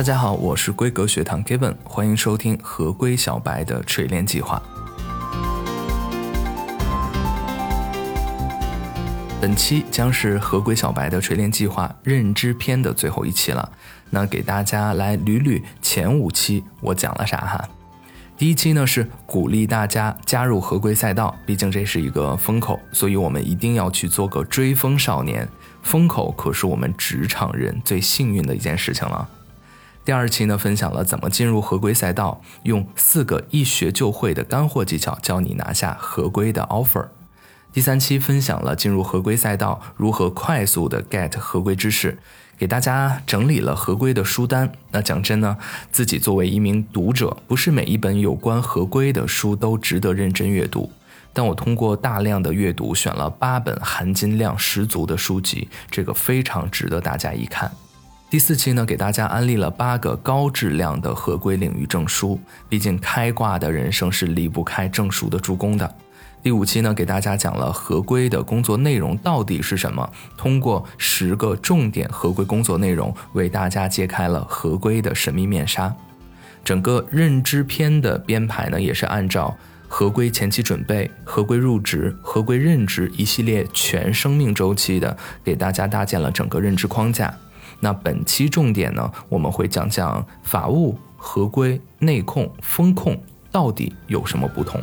大家好，我是规格学堂 Given，欢迎收听合规小白的锤炼计划。本期将是合规小白的锤炼计划认知篇的最后一期了。那给大家来捋捋前五期我讲了啥哈？第一期呢是鼓励大家加入合规赛道，毕竟这是一个风口，所以我们一定要去做个追风少年。风口可是我们职场人最幸运的一件事情了。第二期呢分享了怎么进入合规赛道，用四个一学就会的干货技巧，教你拿下合规的 offer。第三期分享了进入合规赛道如何快速的 get 合规知识，给大家整理了合规的书单。那讲真呢，自己作为一名读者，不是每一本有关合规的书都值得认真阅读。但我通过大量的阅读，选了八本含金量十足的书籍，这个非常值得大家一看。第四期呢，给大家安利了八个高质量的合规领域证书，毕竟开挂的人生是离不开证书的助攻的。第五期呢，给大家讲了合规的工作内容到底是什么，通过十个重点合规工作内容，为大家揭开了合规的神秘面纱。整个认知篇的编排呢，也是按照合规前期准备、合规入职、合规任职一系列全生命周期的，给大家搭建了整个认知框架。那本期重点呢，我们会讲讲法务、合规、内控、风控到底有什么不同。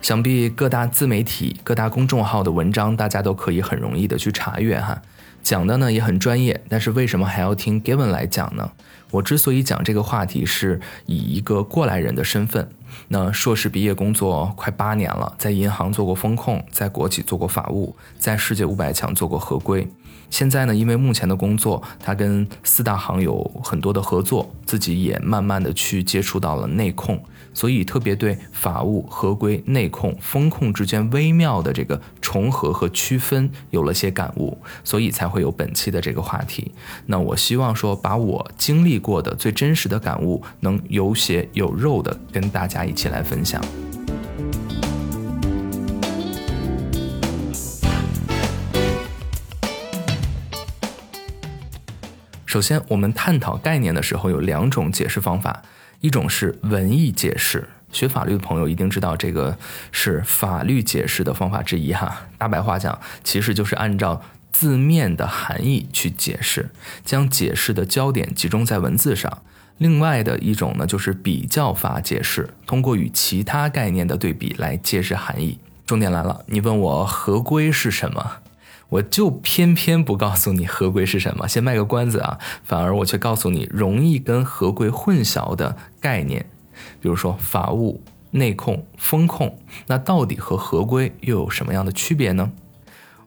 想必各大自媒体、各大公众号的文章，大家都可以很容易的去查阅哈。讲的呢也很专业，但是为什么还要听 Given 来讲呢？我之所以讲这个话题，是以一个过来人的身份。那硕士毕业工作快八年了，在银行做过风控，在国企做过法务，在世界五百强做过合规。现在呢，因为目前的工作，他跟四大行有很多的合作，自己也慢慢的去接触到了内控。所以特别对法务、合规、内控、风控之间微妙的这个重合和区分有了些感悟，所以才会有本期的这个话题。那我希望说，把我经历过的最真实的感悟，能有血有肉的跟大家一起来分享。首先，我们探讨概念的时候有两种解释方法。一种是文艺解释，学法律的朋友一定知道，这个是法律解释的方法之一哈。大白话讲，其实就是按照字面的含义去解释，将解释的焦点集中在文字上。另外的一种呢，就是比较法解释，通过与其他概念的对比来揭示含义。重点来了，你问我合规是什么？我就偏偏不告诉你合规是什么，先卖个关子啊！反而我却告诉你容易跟合规混淆的概念，比如说法务、内控、风控，那到底和合规又有什么样的区别呢？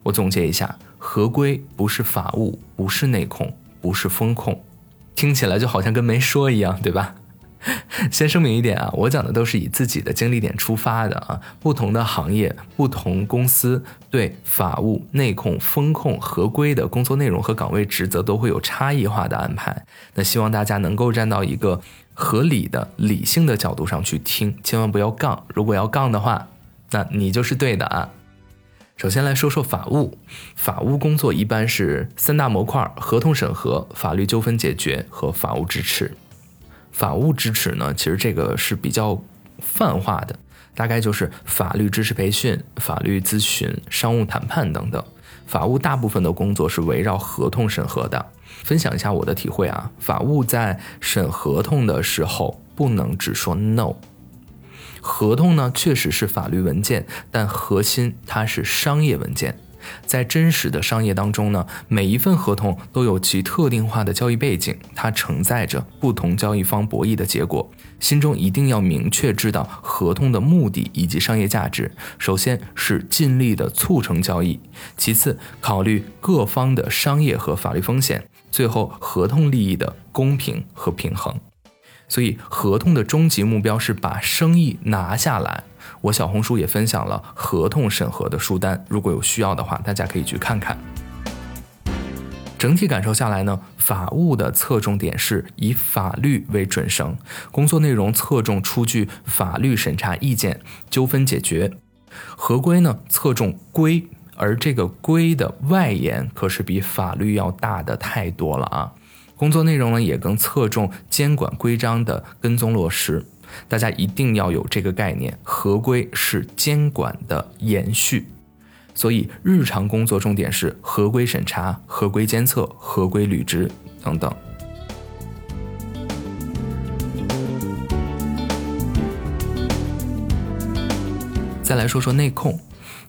我总结一下，合规不是法务，不是内控，不是风控，听起来就好像跟没说一样，对吧？先声明一点啊，我讲的都是以自己的经历点出发的啊。不同的行业、不同公司对法务、内控、风控、合规的工作内容和岗位职责都会有差异化的安排。那希望大家能够站到一个合理的、理性的角度上去听，千万不要杠。如果要杠的话，那你就是对的啊。首先来说说法务，法务工作一般是三大模块：合同审核、法律纠纷解决和法务支持。法务支持呢，其实这个是比较泛化的，大概就是法律知识培训、法律咨询、商务谈判等等。法务大部分的工作是围绕合同审核的。分享一下我的体会啊，法务在审合同的时候不能只说 no。合同呢确实是法律文件，但核心它是商业文件。在真实的商业当中呢，每一份合同都有其特定化的交易背景，它承载着不同交易方博弈的结果。心中一定要明确知道合同的目的以及商业价值。首先是尽力的促成交易，其次考虑各方的商业和法律风险，最后合同利益的公平和平衡。所以，合同的终极目标是把生意拿下来。我小红书也分享了合同审核的书单，如果有需要的话，大家可以去看看。整体感受下来呢，法务的侧重点是以法律为准绳，工作内容侧重出具法律审查意见、纠纷解决。合规呢侧重规，而这个规的外延可是比法律要大的太多了啊。工作内容呢也更侧重监管规章的跟踪落实。大家一定要有这个概念，合规是监管的延续，所以日常工作重点是合规审查、合规监测、合规履职等等。再来说说内控，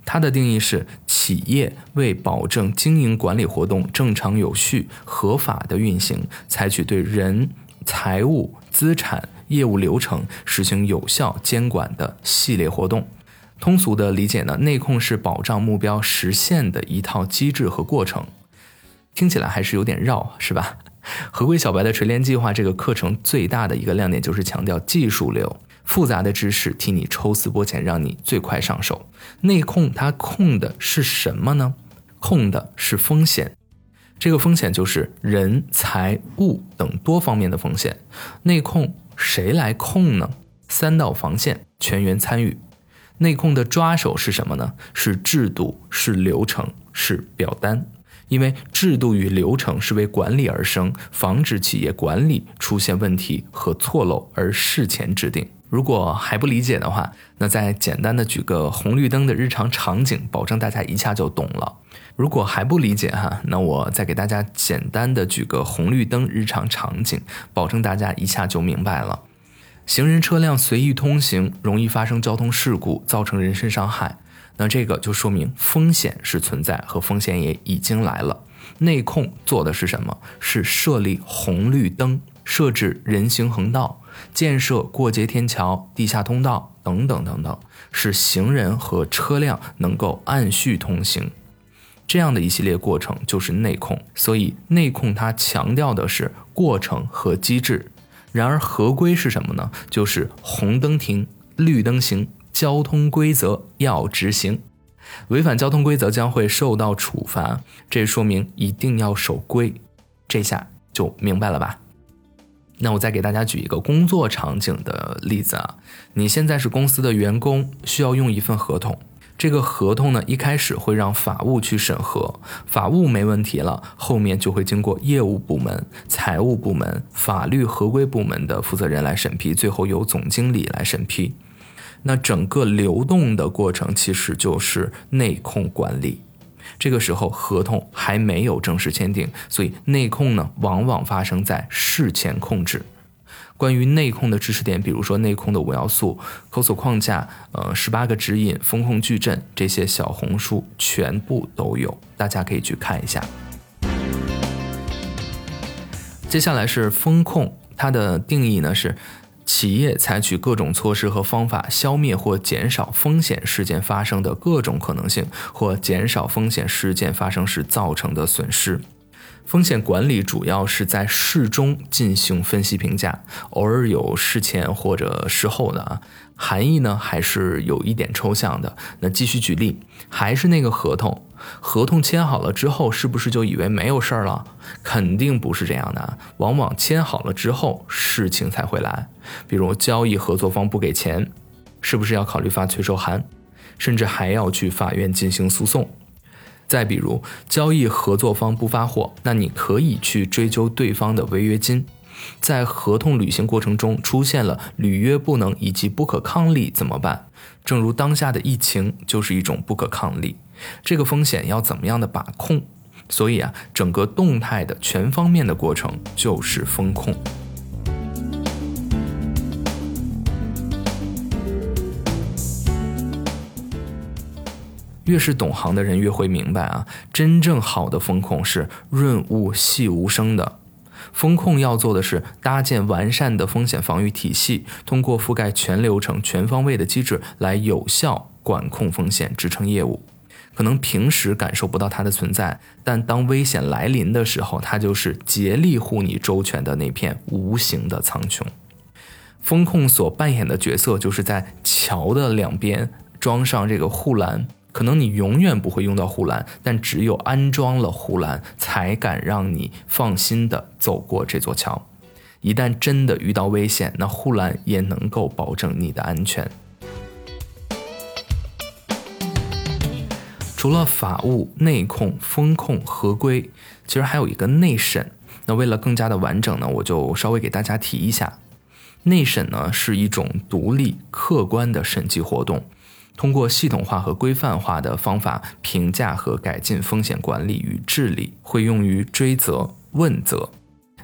它的定义是企业为保证经营管理活动正常有序、合法的运行，采取对人、财务、资产。业务流程实行有效监管的系列活动，通俗的理解呢，内控是保障目标实现的一套机制和过程。听起来还是有点绕，是吧？合规小白的锤炼计划这个课程最大的一个亮点就是强调技术流，复杂的知识替你抽丝剥茧，让你最快上手。内控它控的是什么呢？控的是风险，这个风险就是人、财、物等多方面的风险。内控。谁来控呢？三道防线，全员参与。内控的抓手是什么呢？是制度，是流程，是表单。因为制度与流程是为管理而生，防止企业管理出现问题和错漏而事前制定。如果还不理解的话，那再简单的举个红绿灯的日常场景，保证大家一下就懂了。如果还不理解哈，那我再给大家简单的举个红绿灯日常场景，保证大家一下就明白了。行人车辆随意通行，容易发生交通事故，造成人身伤害。那这个就说明风险是存在，和风险也已经来了。内控做的是什么？是设立红绿灯，设置人行横道，建设过街天桥、地下通道等等等等，使行人和车辆能够按序通行。这样的一系列过程就是内控，所以内控它强调的是过程和机制。然而合规是什么呢？就是红灯停，绿灯行，交通规则要执行，违反交通规则将会受到处罚。这说明一定要守规，这下就明白了吧？那我再给大家举一个工作场景的例子啊，你现在是公司的员工，需要用一份合同。这个合同呢，一开始会让法务去审核，法务没问题了，后面就会经过业务部门、财务部门、法律合规部门的负责人来审批，最后由总经理来审批。那整个流动的过程其实就是内控管理。这个时候合同还没有正式签订，所以内控呢，往往发生在事前控制。关于内控的知识点，比如说内控的五要素、抠索框架、呃十八个指引、风控矩阵这些小红书全部都有，大家可以去看一下。接下来是风控，它的定义呢是企业采取各种措施和方法，消灭或减少风险事件发生的各种可能性，或减少风险事件发生时造成的损失。风险管理主要是在事中进行分析评价，偶尔有事前或者事后的啊，含义呢还是有一点抽象的。那继续举例，还是那个合同，合同签好了之后，是不是就以为没有事儿了？肯定不是这样的，往往签好了之后，事情才会来。比如交易合作方不给钱，是不是要考虑发催收函，甚至还要去法院进行诉讼？再比如，交易合作方不发货，那你可以去追究对方的违约金。在合同履行过程中出现了履约不能以及不可抗力怎么办？正如当下的疫情就是一种不可抗力，这个风险要怎么样的把控？所以啊，整个动态的全方面的过程就是风控。越是懂行的人越会明白啊，真正好的风控是润物细无声的。风控要做的是搭建完善的风险防御体系，通过覆盖全流程、全方位的机制来有效管控风险，支撑业务。可能平时感受不到它的存在，但当危险来临的时候，它就是竭力护你周全的那片无形的苍穹。风控所扮演的角色，就是在桥的两边装上这个护栏。可能你永远不会用到护栏，但只有安装了护栏，才敢让你放心的走过这座桥。一旦真的遇到危险，那护栏也能够保证你的安全。除了法务、内控、风控、合规，其实还有一个内审。那为了更加的完整呢，我就稍微给大家提一下，内审呢是一种独立客观的审计活动，通过系统化和规范化的方法评价和改进风险管理与治理，会用于追责问责。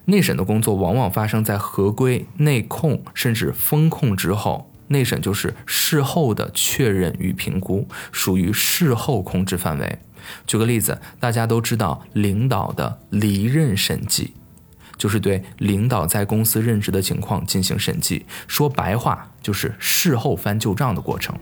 内审的工作往往发生在合规、内控甚至风控之后。内审就是事后的确认与评估，属于事后控制范围。举个例子，大家都知道领导的离任审计，就是对领导在公司任职的情况进行审计。说白话就是事后翻旧账的过程。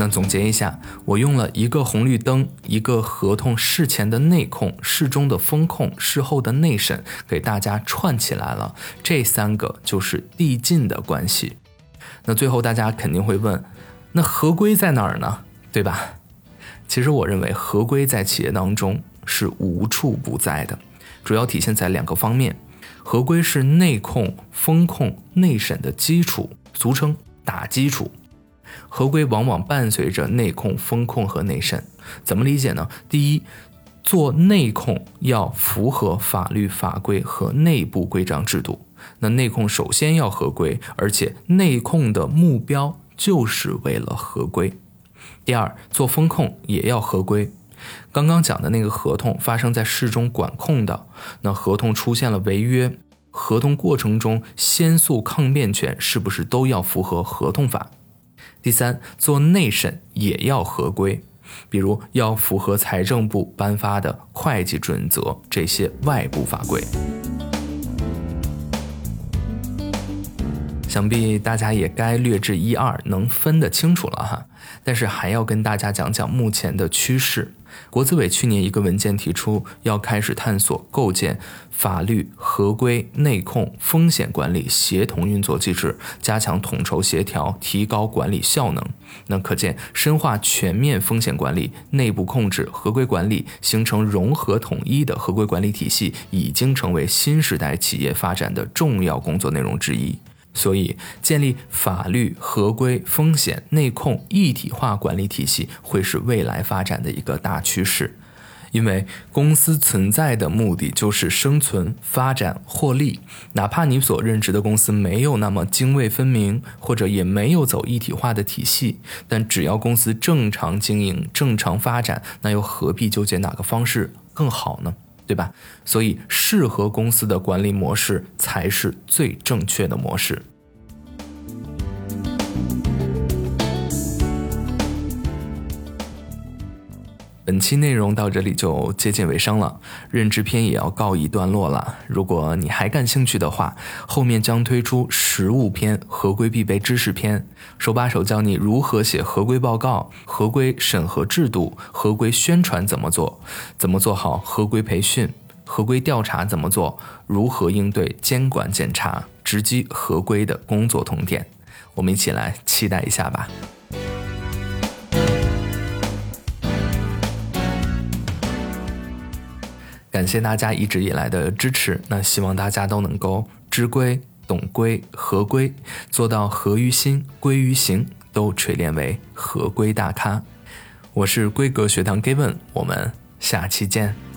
那总结一下，我用了一个红绿灯，一个合同事前的内控，事中的风控，事后的内审，给大家串起来了。这三个就是递进的关系。那最后大家肯定会问，那合规在哪儿呢？对吧？其实我认为合规在企业当中是无处不在的，主要体现在两个方面。合规是内控、风控、内审的基础，俗称打基础。合规往往伴随着内控、风控和内审，怎么理解呢？第一，做内控要符合法律法规和内部规章制度，那内控首先要合规，而且内控的目标就是为了合规。第二，做风控也要合规。刚刚讲的那个合同发生在市中管控的，那合同出现了违约，合同过程中先诉抗辩权是不是都要符合合同法？第三，做内审也要合规，比如要符合财政部颁发的会计准则这些外部法规。想必大家也该略知一二，能分得清楚了哈。但是还要跟大家讲讲目前的趋势。国资委去年一个文件提出，要开始探索构建法律合规、内控、风险管理协同运作机制，加强统筹协调，提高管理效能。那可见，深化全面风险管理、内部控制、合规管理，形成融合统一的合规管理体系，已经成为新时代企业发展的重要工作内容之一。所以，建立法律合规、风险内控一体化管理体系，会是未来发展的一个大趋势。因为公司存在的目的就是生存、发展、获利。哪怕你所任职的公司没有那么泾渭分明，或者也没有走一体化的体系，但只要公司正常经营、正常发展，那又何必纠结哪个方式更好呢？对吧？所以适合公司的管理模式才是最正确的模式。本期内容到这里就接近尾声了，认知篇也要告一段落了。如果你还感兴趣的话，后面将推出实务篇、合规必备知识篇，手把手教你如何写合规报告、合规审核制度、合规宣传怎么做，怎么做好合规培训、合规调查怎么做，如何应对监管检查、直击合规的工作痛点。我们一起来期待一下吧。感谢大家一直以来的支持，那希望大家都能够知规、懂规、合规，做到合于心、归于行，都锤炼为合规大咖。我是规格学堂 Given，我们下期见。